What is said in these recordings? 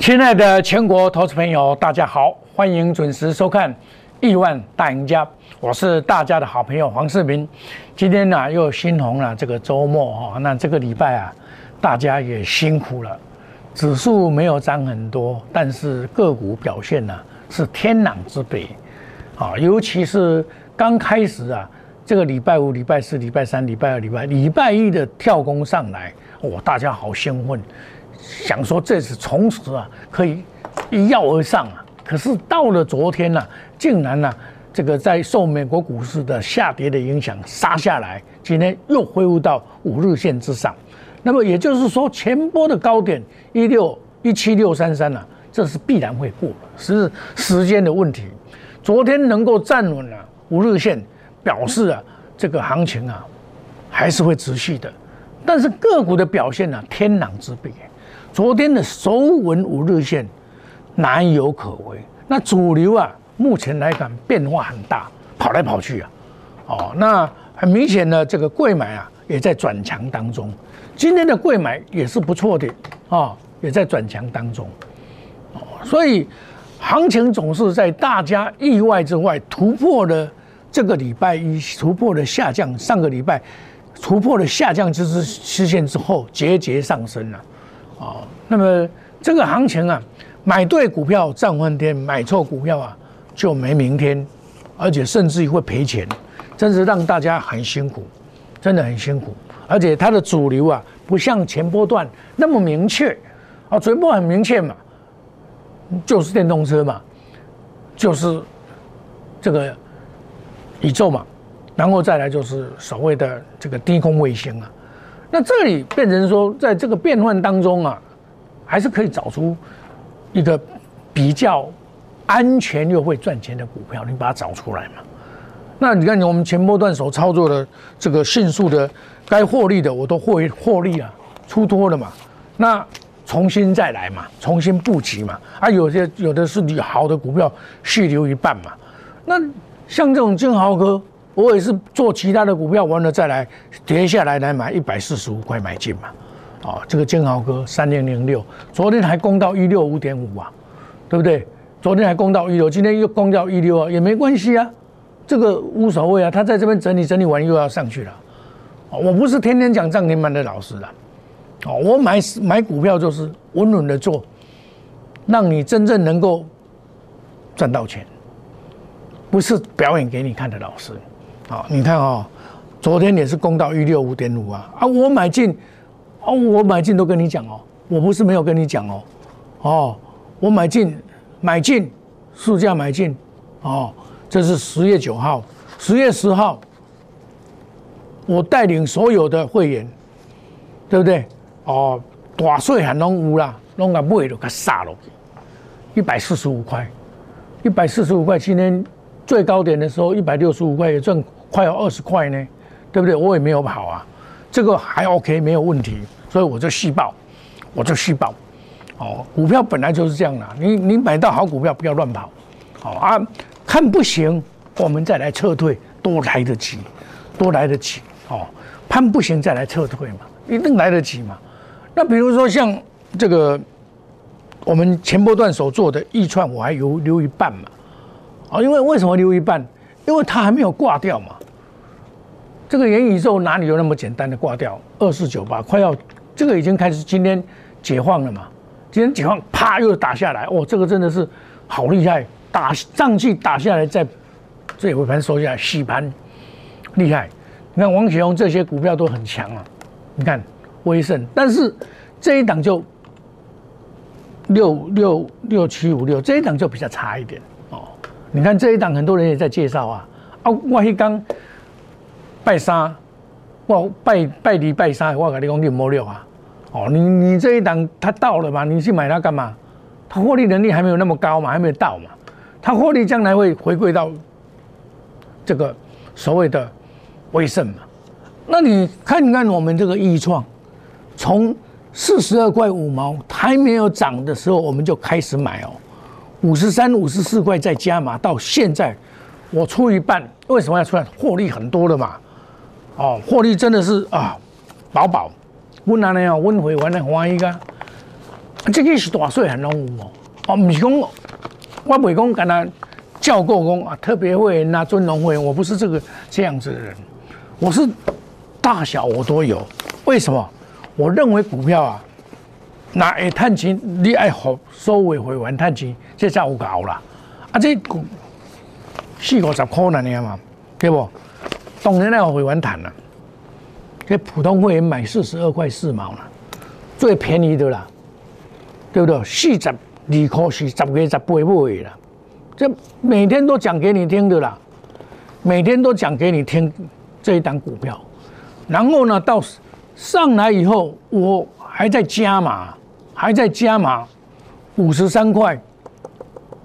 亲爱的全国投资朋友，大家好，欢迎准时收看《亿万大赢家》，我是大家的好朋友黄世明。今天呢，又新红了这个周末哈，那这个礼拜啊，大家也辛苦了。指数没有涨很多，但是个股表现呢是天壤之别啊，尤其是刚开始啊，这个礼拜五、礼拜四、礼拜三、礼拜二、礼拜礼拜一的跳空上来，哇，大家好兴奋。想说这次从此啊可以一跃而上啊，可是到了昨天呢，竟然呢这个在受美国股市的下跌的影响杀下来，今天又恢复到五日线之上。那么也就是说，前波的高点一六一七六三三呢，这是必然会过，是时间的问题。昨天能够站稳了五日线，表示啊这个行情啊还是会持续的。但是个股的表现呢，天壤之别。昨天的首稳五日线难有可为，那主流啊，目前来看变化很大，跑来跑去啊，哦，那很明显的这个贵买啊也在转强当中，今天的贵买也是不错的啊，也在转强当中，哦，所以行情总是在大家意外之外突破了这个礼拜一突破了下降，上个礼拜突破了下降之支线之后节节上升了。哦，那么这个行情啊，买对股票赚翻天，买错股票啊就没明天，而且甚至于会赔钱，真是让大家很辛苦，真的很辛苦。而且它的主流啊，不像前波段那么明确，啊，前波很明确嘛，就是电动车嘛，就是这个宇宙嘛，然后再来就是所谓的这个低空卫星啊。那这里变成说，在这个变换当中啊，还是可以找出一个比较安全又会赚钱的股票，你把它找出来嘛。那你看，我们前波段所操作的这个迅速的该获利的，我都获获利了，出脱了嘛。那重新再来嘛，重新布局嘛。啊，有些有的是你好的股票续留一半嘛。那像这种金豪哥。我也是做其他的股票，完了再来跌下来来买一百四十五块买进嘛，啊，这个建豪哥三零零六，昨天还攻到一六五点五啊，对不对？昨天还攻到一六，今天又攻到一六啊，也没关系啊，这个无所谓啊，他在这边整理整理完又要上去了，我不是天天讲涨停板的老师了，哦，我买买股票就是稳稳的做，让你真正能够赚到钱，不是表演给你看的老师。好，你看哦，昨天也是攻到一六五点五啊啊！我买进，哦，我买进都跟你讲哦，我不是没有跟你讲哦，哦，我买进，买进，市价买进，哦，这是十月九号，十月十号，我带领所有的会员，对不对？哦，大税还拢有啦，拢个买了，给杀了，一百四十五块，一百四十五块，今天最高点的时候一百六十五块也赚。快要二十块呢，对不对？我也没有跑啊，这个还 OK，没有问题，所以我就续报，我就续报。哦，股票本来就是这样的，你你买到好股票不要乱跑，好啊，看不行我们再来撤退，都来得及，都来得及。哦，判不行再来撤退嘛，一定来得及嘛。那比如说像这个我们前波段所做的预串，我还留留一半嘛，啊，因为为什么留一半？因为它还没有挂掉嘛。这个元宇宙哪里有那么简单的挂掉？二四九八快要，这个已经开始今天解放了嘛？今天解放，啪又打下来，哦，这个真的是好厉害，打上去打下来，再这尾盘收下来洗盘，厉害。你看王雪红这些股票都很强啊，你看威盛，但是这一档就六六六七五六，这一档就比较差一点哦。你看这一档很多人也在介绍啊，啊，我一刚。拜三，我拜拜礼拜三，我跟你讲你摸六啊！哦，你你这一档它到了嘛？你去买它干嘛？它获利能力还没有那么高嘛，还没有到嘛？它获利将来会回归到这个所谓的威盛嘛？那你看看我们这个易创，从四十二块五毛还没有涨的时候，我们就开始买哦，五十三、五十四块再加码，到现在我出一半，为什么要出来？获利很多了嘛？哦，获利真的是啊，饱饱，温拿呢？温回完了欢一个，这个是大细很拢有哦，哦，不是讲我袂讲跟他教过工啊，特别会员啊，尊龙会员，我不是这个这样子的人，我是大小我都有。为什么？我认为股票啊，那会探钱，你爱好收尾会员探钱，这才有搞啦。啊，这股四五十块那样嘛，对不？当然要会员谈了，这普通会员买四十二块四毛了，最便宜的啦，对不对？四十二块是十个十八买啦，这每天都讲给你听的啦，每天都讲给你听这一档股票，然后呢，到上来以后，我还在加码，还在加码五十三块，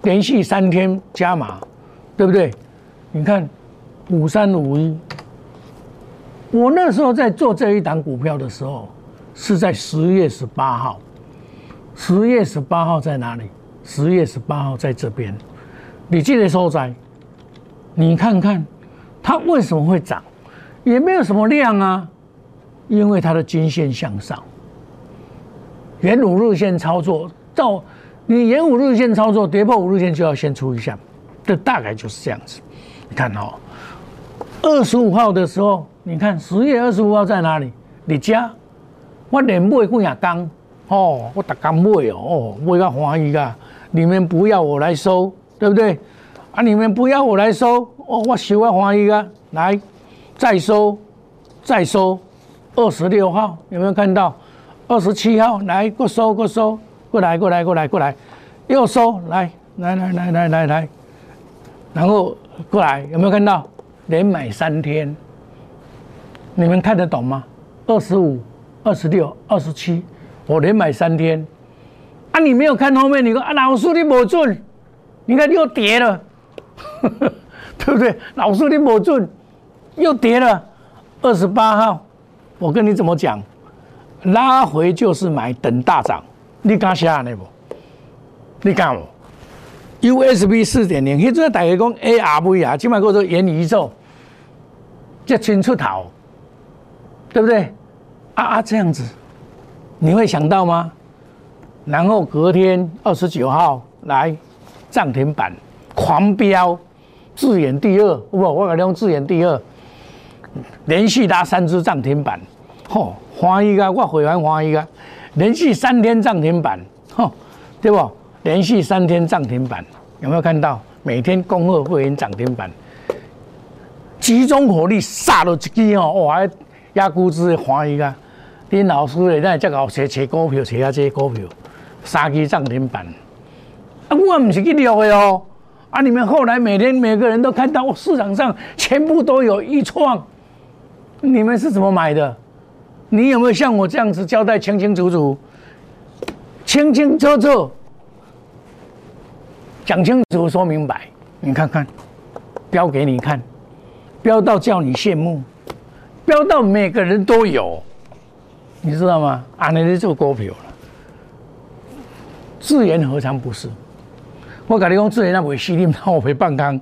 连续三天加码，对不对？你看。五三五一，我那时候在做这一档股票的时候，是在十月十八号。十月十八号在哪里？十月十八号在这边。你记得收在？你看看它为什么会涨？也没有什么量啊，因为它的均线向上。沿五日线操作到你沿五日线操作，跌破五日线就要先出一下，这大概就是这样子。你看哦。二十五号的时候，你看十月二十五号在哪里？你家，我连买几啊缸，哦，我打刚买哦，哦，买个欢喜噶，你们不要我来收，对不对？啊，你们不要我来收，哦，我收个欢喜噶，来，再收，再收，二十六号有没有看到？二十七号来，过收，过收，过来，过来，过来，过来，又收，来，来，来，来，来，来，来，然后过来，有没有看到？连买三天，你们看得懂吗？二十五、二十六、二十七，我连买三天。啊，你没有看后面？你说啊，老师你没准，你看又跌了，对不对？老师你没准，又跌了。二十八号，我跟你怎么讲？拉回就是买，等大涨。你敢下那不？你敢不？USB 四点零，迄阵大家讲 ARV 啊，起码叫做元宇宙，这清出头，对不对？啊啊，这样子，你会想到吗？然后隔天二十九号来涨停板狂飙，自研第二，不，我讲用自研第二，连续拉三只涨停板，吼，欢喜个，我会员欢喜个，连续三天涨停板，吼，对不？连续三天涨停板，有没有看到？每天恭贺会员涨停板，集中火力杀了一支哦！哇，压估值欢喜啊！林老师咧，咱这个找找股票，找下这股票，三支涨停板。啊，我唔是去聊的哦。啊，你们后来每天每个人都看到，市场上全部都有一创，你们是怎么买的？你有没有像我这样子交代清清楚楚、清清楚楚？讲清楚，说明白，你看看，标给你看，标到叫你羡慕，标到每个人都有，你知道吗？俺那里做股票了，自然何尝不是？我跟你讲，自然那袂死，你那我赔半缸，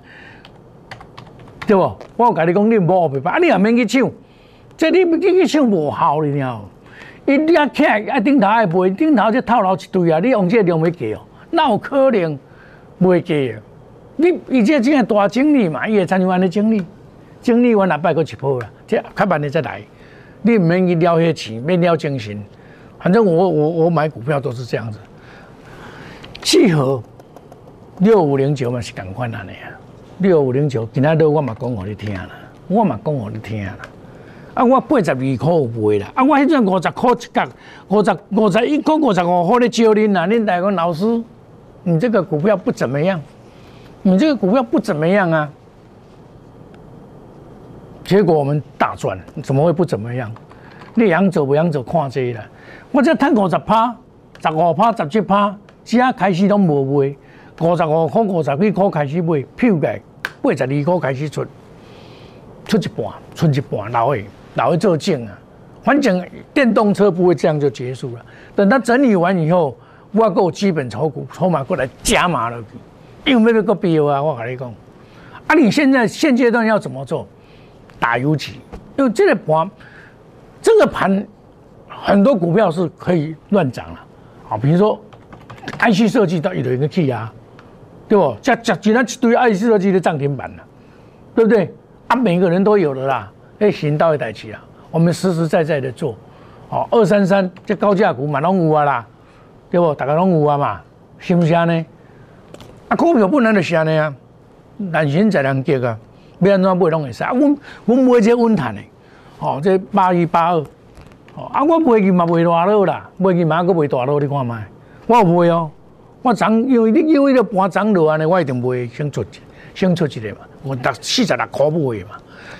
对不？我跟你讲，你无赔半，啊，你也免去抢，这你你去抢无效你了。伊你啊，起啊顶头爱赔，顶头就套牢一堆啊，你用这量要计哦，那有可能？袂计啊！你以前真系大经理嘛，伊会参与完的经理，经理完礼拜过一波啦，这开盘你再来，你唔免去撩些钱，免撩精神。反正我我我买股票都是这样子。契合六五零九嘛是共款安尼啊，六五零九今仔日我嘛讲互你听啦，我嘛讲互你听啦。啊，我八十二块有卖啦，啊，我迄阵五十块一角，五十五十一块五十五块咧招恁啦，恁大讲老师。你这个股票不怎么样，你这个股票不怎么样啊？结果我们大赚，怎么会不怎么样？你养走不养走看这了，我这赚五十趴、十五趴、十七趴，只要开始都无卖，五十五块、五十几块开始卖，票价八十二块开始出，出一半，出一半，老的，老的做证啊。反正电动车不会这样就结束了，等它整理完以后。我够基本炒股筹码过来加码了，有没有个必要啊？我跟你讲，啊，你现在现阶段要怎么做？打游击，因为这个盘，这个盘很多股票是可以乱涨了，好，比如说 IC 设计到一堆个去啊，对不？加加竟然一堆 IC 设计的涨停板了，对不对？啊，每个人都有的啦，哎，行到一台去啊，我们实实在在的做，哦，二三三这高价股嘛拢有啊啦，对不？大家拢有啊嘛，是不是啊呢？啊，股票本来就是安尼啊，难行在人结啊，要安怎买拢会使啊，阮阮买这稳赚的，哦，这八一八二，哦，啊，我买去嘛卖大落啦，买去嘛搁卖大落，你看卖，我有卖哦，我涨，因为你因为了盘涨落安尼，我一定卖先出，先出一个嘛，我得四十六块买嘛，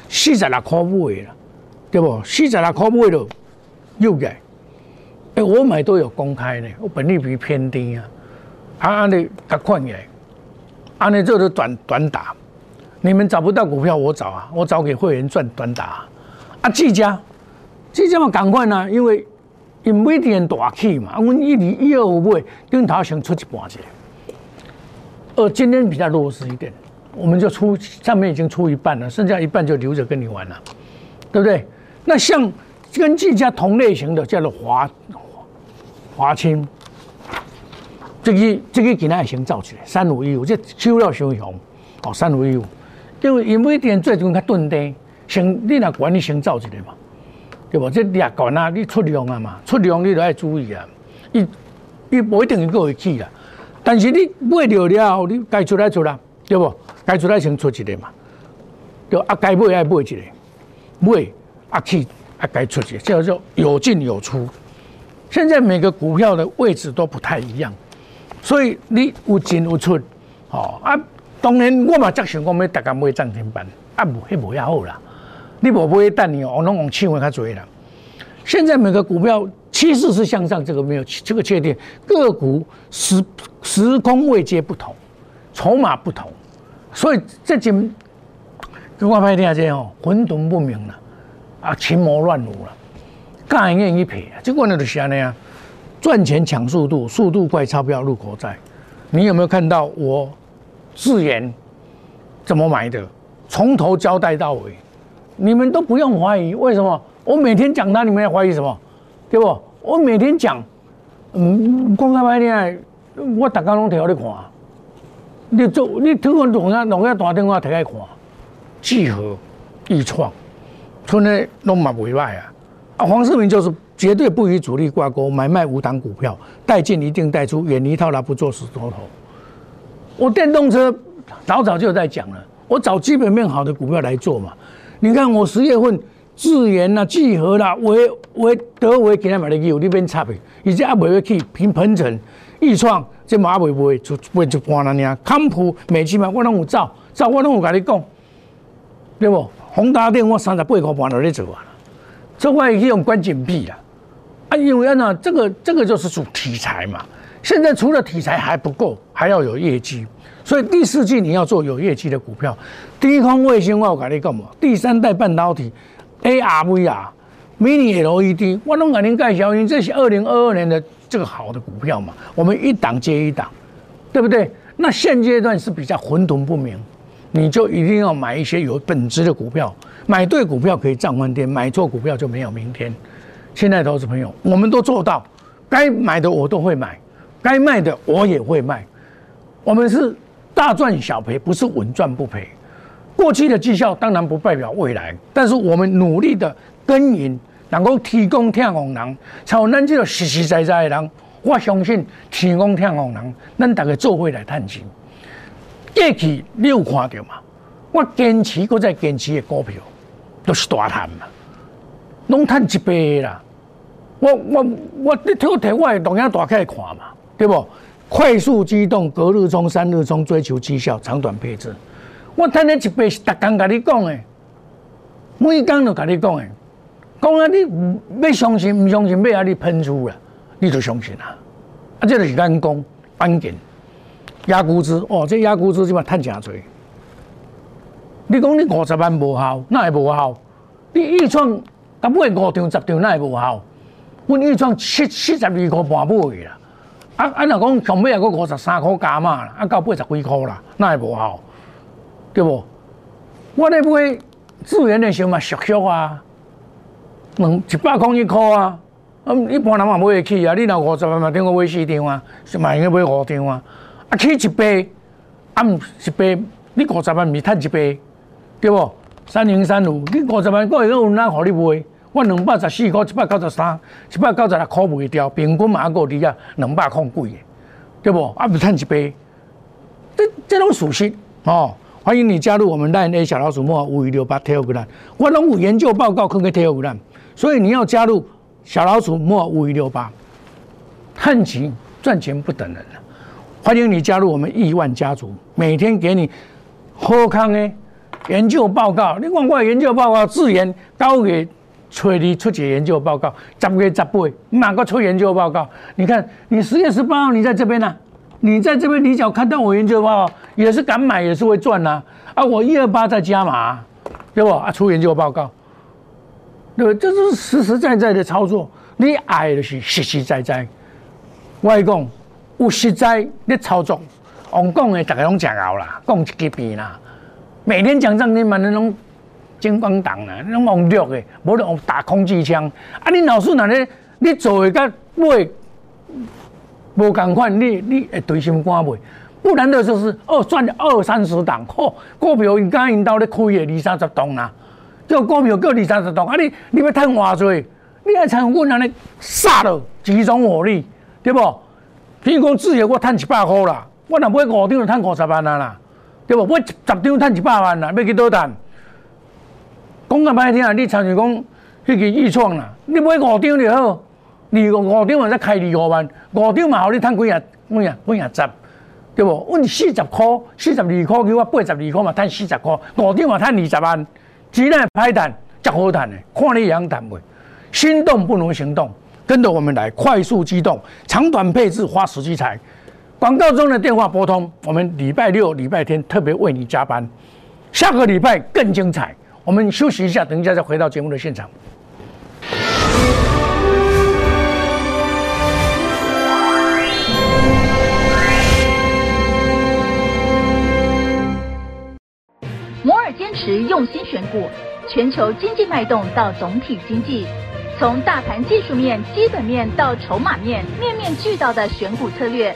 四十六块买啦，对不？四十六块买了，又改，哎，我买都有公开的，我本利比偏低啊，啊，安尼较快起来。安尼做的短短打，你们找不到股票，我找啊，我找给会员赚短打。啊，啊技嘉，技嘉嘛赶快呢，因为因每天大起嘛，我一二一二五买，顶头先出一半去。呃，今天比较弱势一点，我们就出上面已经出一半了，剩下一半就留着跟你玩了，对不对？那像跟技嘉同类型的叫做华华清。这个这个今仔先造起来，三五一五，这收了收红，哦，三五一五，因为因为点最近较钝低，先你若管你先走一个嘛，对不？这两管啊，你出量啊嘛，出量你都要注意啊，伊伊不一定够会起啦，但是你买了了后，你该出来出啦，对不？该出来先出一个嘛，对啊，该买爱买一个，买啊起啊该出一个，叫做有进有出。现在每个股票的位置都不太一样。所以你有进有出，吼啊！当然我嘛则想讲要大家买涨停板，啊无迄无也好啦。你无买等你哦，拢用抢的较侪啦。现在每个股票趋势是向上，这个没有这个确定。个股时时空位阶不同，筹码不同，所以这今跟我拍听下哦，混沌不明了，啊，群魔乱舞了，干愿一撇，结果呢就是安尼啊。赚钱抢速度，速度快，钞票入口在。你有没有看到我自言怎么买的？从头交代到尾，你们都不用怀疑。为什么？我每天讲它，你们要怀疑什么？对不？我每天讲，嗯，公开拍呢，我大家拢摕你看。你做，你突然弄下弄下打电话摕来看，聚合、易创，村内拢嘛袂歹啊。啊，黄世明就是。绝对不与主力挂钩，买卖无档股票，带进一定带出，远离套牢，不做死多头。我电动车早早就在讲了，我找基本面好的股票来做嘛。你看我十月份智研啦、聚合啦、维维德维今天买的有那边差别，以及阿伟去平鹏程、易创这马尾不会就不会就关了呢。康普、美基嘛，我拢有照，照我拢有跟你讲，对不？宏达电我三十八块半都在做啊，这我可以用关键币啦。因为呢，这个这个就是主题材嘛。现在除了题材还不够，还要有业绩。所以第四季你要做有业绩的股票。低空卫星我跟你讲嘛，第三代半导体，ARVR、Mini LED，我拢跟您介绍，因这是二零二二年的这个好的股票嘛。我们一档接一档，对不对？那现阶段是比较混沌不明，你就一定要买一些有本质的股票。买对股票可以涨翻天，买错股票就没有明天。现在投资朋友，我们都做到，该买的我都会买，该卖的我也会卖。我们是大赚小赔，不是稳赚不赔。过去的绩效当然不代表未来，但是我们努力的耕耘，能够提供天空人，才有咱这个实实在在的人。我相信提供天空人，咱大家做会来探钱。过去你有看到嘛？我坚持搁再坚持的股票，都是大赚嘛。拢赚一倍啦！我我我你偷摕我的同样大开看嘛，对不？快速机动，隔日冲、三日冲，追求绩效，长短配置。我赚了一倍是逐工甲你讲的，每工都甲你讲的。讲啊，你要相信，唔相信，要啊你喷出啦，你就相信啦。啊，这就是人工关键。压估值哦，这压估值起码赚真多。你讲你五十万无效，那会无效？你预创。甲买五张十张，那会无效。阮预创七七十二块半买啦，啊啊！若讲上尾也阁五十三块加嘛，啊到八十几块啦，那会无效，对不？我咧买资源的时候嘛，俗俗啊，两一百块一块啊，啊，一般人嘛买会起啊，你若五十万嘛，顶个买四张啊，是嘛应该买五张啊。啊，起一倍，啊毋一倍，你五十万咪趁一倍，对不？三零三五，你五十万个月有哪互你买？我两百十四块，一百九十三，一百九十六块卖掉，平均嘛还够你啊两百块贵的，对不？啊，不趁一倍，这这种属实哦。欢迎你加入我们赖 A 小老鼠莫五一六八 Telegram，我拢有研究报告可以 Telegram，所以你要加入小老鼠莫五一六八，恨钱赚钱不等人了。欢迎你加入我们亿万家族，每天给你好康的研究报告。你看我研究报告，自研高给。催你出解研究报告，十月十八，哪个出研究报告？你看，你十月十八号你在这边呢，你在这边，你只要看到我研究报告，也是敢买，也是会赚呐。啊，我一二八在加码，对不？啊，出研究报告，对不？这是实实在在的操作。你爱的是实实在在，我讲有实在的操作，我讲的大家拢讲熬啦，讲一级别啦，每天讲涨停板的拢。金光党啊，拢用绿的，无用打空气枪。啊，你老师哪咧？你做会甲买无共款，你你会对心肝袂？不然的就是二赚二三十档，嚯！股票因家因兜咧开的二三十档啦，叫股票够二三十档。啊，你你要趁偌济？你要趁阮安尼杀了集中火力，对不？譬如讲，自由我趁一百块啦，我若买五张就趁五十万啊啦，对不？买十张趁一百万啦，要去倒赚？讲个歹听啊！你参像讲迄个预创啦，你买五张就好，二五五张嘛才开二五万，五张嘛互你趁几啊几啊几啊十，对不？阮四十箍，四十二箍，叫我八十二箍嘛，趁四十箍，五张嘛趁二十万，只能歹谈，则好谈的，看你样谈袂。心动不如行动，跟着我们来快速机动，长短配置花时机财。广告中的电话拨通，我们礼拜六、礼拜天特别为你加班，下个礼拜更精彩。我们休息一下，等一下再回到节目的现场。摩尔坚持用心选股，全球经济脉动到总体经济，从大盘技术面、基本面到筹码面，面面俱到的选股策略。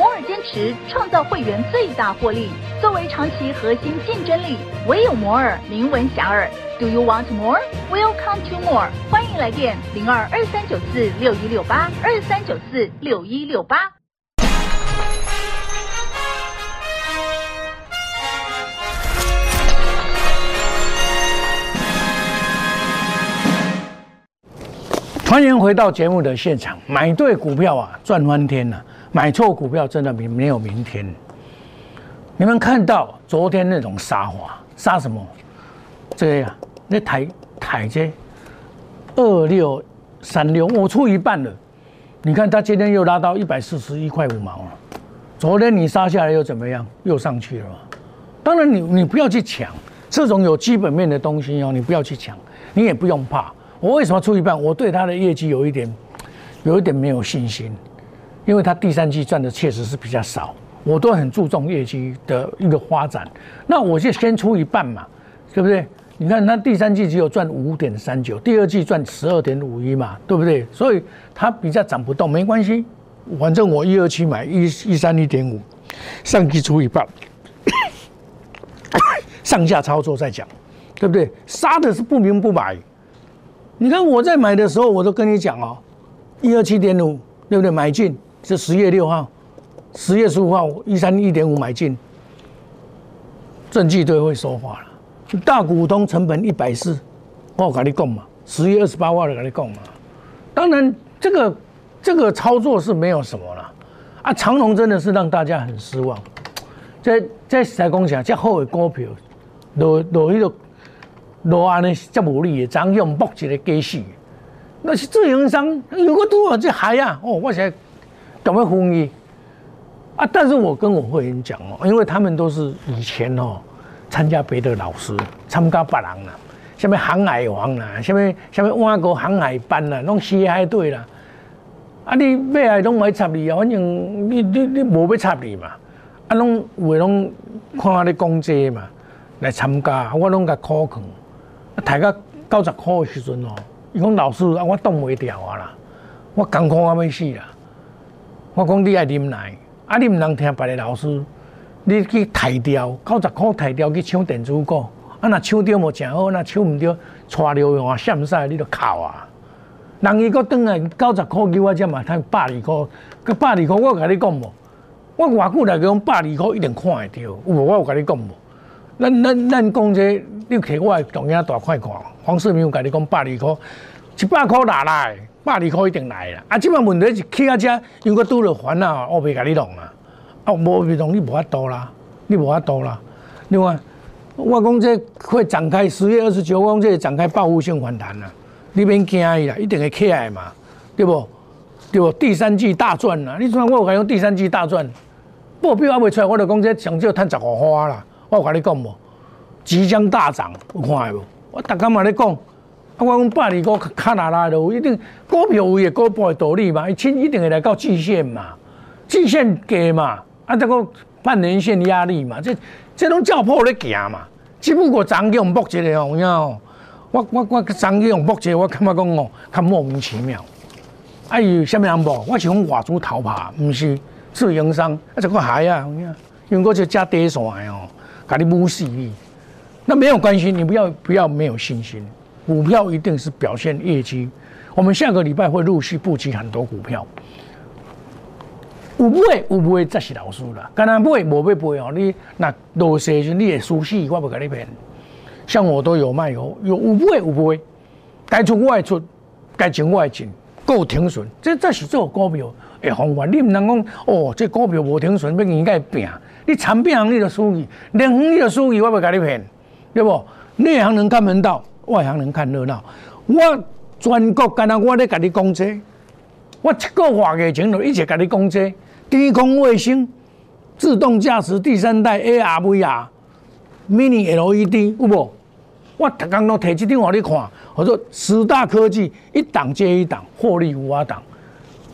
摩尔坚持创造会员最大获利，作为长期核心竞争力，唯有摩尔名闻遐迩。Do you want more? Welcome to more。欢迎来电零二二三九四六一六八二三九四六一六八。欢迎回到节目的现场，买对股票啊，赚翻天了。买错股票真的没没有明天。你们看到昨天那种杀法，杀什么？这样，那台台这二六三六，我出一半了。你看它今天又拉到一百四十一块五毛了。昨天你杀下来又怎么样？又上去了。当然你你不要去抢这种有基本面的东西哦，你不要去抢，你也不用怕。我为什么出一半？我对它的业绩有一点有一点没有信心。因为它第三季赚的确实是比较少，我都很注重业绩的一个发展，那我就先出一半嘛，对不对？你看它第三季只有赚五点三九，第二季赚十二点五一嘛，对不对？所以它比较涨不动，没关系，反正我一二七买一一三一点五，上季出一半，上下操作再讲，对不对？杀的是不明不白，你看我在买的时候，我都跟你讲哦，一二七点五，对不对？买进。是十月六号，十月十五号一三一点五买进，证据都会说话了。大股东成本一百四，我跟你讲嘛，十月二十八号就跟你讲嘛。当然，这个这个操作是没有什么了。啊，长隆真的是让大家很失望。在在在讲讲，这好的股票，落落迄个落安尼这无力的，张用搏一个假死。那是自营商，如果多少这海啊？哦，我现在。怎么分伊？啊，但是我跟我会员讲哦，因为他们都是以前哦参加别的老师，参加别人啦，什么航海王啦，什么什么外国航海班啦，拢西海队啦。啊，你买来拢买插你啊，反正你你你无要插你嘛。啊，拢有拢看你讲这嘛来参加，我拢甲考劝。啊，大到九十块的时阵哦，伊讲老师啊，我挡袂掉啊啦，我艰苦啊要死啦。我讲你爱啉奶。啊！你毋通听别个老师，你去抬掉九十箍抬掉去抢电子股，啊！若抢着无正好，若抢毋着，带流用啊，闪晒你就哭啊！人伊搁转来九十箍叫我只嘛，趁百二箍，佮百二箍我甲你讲无，我偌久来讲百二箍一定看会着，有无？我有甲你讲无？咱咱咱讲这，你摕我重影大块看，黄世明有甲你讲百二箍，一百箍拿来。百二块一定来啦！啊，即摆问题是去啊遮，因为拄着烦恼，我袂甲你弄啊！啊，无袂弄，你无法度啦，你无法度啦。另外，我讲这会展开十月二十九，我讲这展开报复性反弹啦，你免惊伊啦，一定会起来嘛，对不？对不？第三季大赚啦！你像我有甲用第三季大赚，报表还未出来，我就讲这上少趁十五花啦。我有甲你讲无？即将大涨，有看无？我逐工嘛咧讲。我讲百二股卡拉拉的，一定股票有也股票的道理嘛，一一定会来到季线嘛，季线低嘛，啊这个半年线压力嘛，这这种照破咧行嘛，只不过涨用目一个哦，你哦，我我我涨用目一个，我感觉讲哦，较莫名其妙。啊有什么人无？我是讲外资逃跑，毋是自营商，啊这个海啊，用过就加跌线哦，甲你无视你，那没有关系，你不要不要没有信心。股票一定是表现业绩，我们下个礼拜会陆续布局很多股票。有买有买才是老师啦，干那买无要买哦。你那落势时你也输死，我不跟你骗。像我都有卖有有有买有买，该出我出，该进我进，够停损。这这是做股票的方法。你唔能讲哦，这股票无停损，要应该拼。你长变你就输去，两行你就输去，我不跟你骗，对不？内行人看门道。外行人看热闹，我全国干那我咧甲你讲这，我七个月以前就一直甲你讲这，低空卫星、自动驾驶第三代 ARVR、Mini LED 有无？我逐工都提这张互你看，我说十大科技一档接一档，获利无法挡，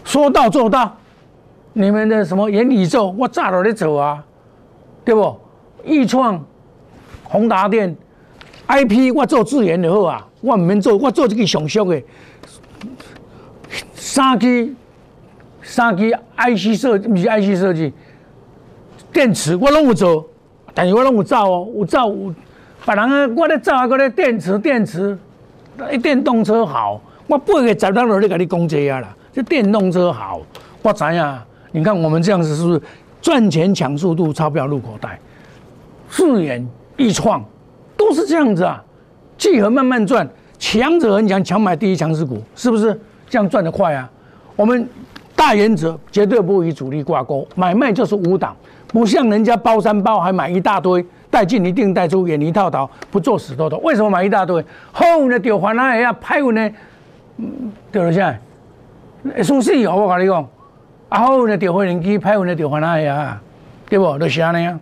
说到做到。你们的什么元宇宙，我早都咧走啊，对不？易创、宏达电。I P 我做自研就好啊，我唔免做，我做这个上俗的三 G 三 G I C 设不是 I C 设计，电池我拢有做，但是我拢有造哦，有造有别人啊，我咧造啊，个咧电池电池，一电动车好，我八个十单落咧甲你讲这啊啦，这电动车好，我知影，你看我们这样子是不是赚钱抢速度，钞票入口袋，自研易创。都是这样子啊，聚合慢慢赚，强者很强，强买第一强势股，是不是这样赚得快啊？我们大原则绝对不与主力挂钩，买卖就是五档，不像人家包山包海买一大堆，带进一定带出，远离套牢，不做死多头。为什么买一大堆？好运的丢还来呀，歹运的丢了下来，输死哦！我跟你讲，啊好运的丢回人机，歹运的丢还来呀，对不？就是安尼啊，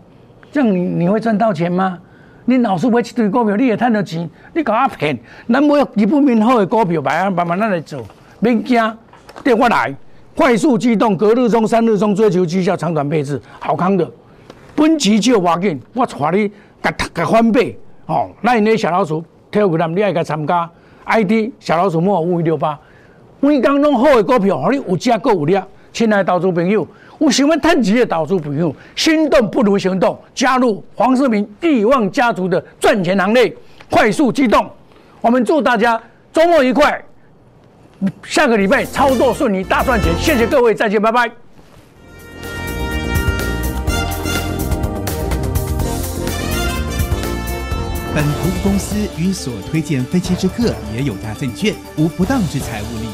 这样你你会赚到钱吗？你老是买一堆股票，你也赚到钱，你搞我骗？咱买基本面好的股票，慢慢慢慢咱来做，免惊，电话来，快速机动，隔日中、三日中追求绩效，长短配置，好康的。本期就挖紧，我带你甲甲翻倍哦。那你小老鼠跳股咱你爱甲参加？ID 小老鼠莫五一六八，每工拢好的股票，让你有价够有量。亲爱的投资朋友。我喜欢探奇的导出朋友，心动不如行动，加入黄世明亿万家族的赚钱行列，快速机动。我们祝大家周末愉快，下个礼拜操作顺利，大赚钱。谢谢各位，再见，拜拜。本投资公司与所推荐分期之客也有大证券无不当之财务利益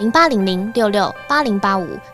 零八零零六六八零八五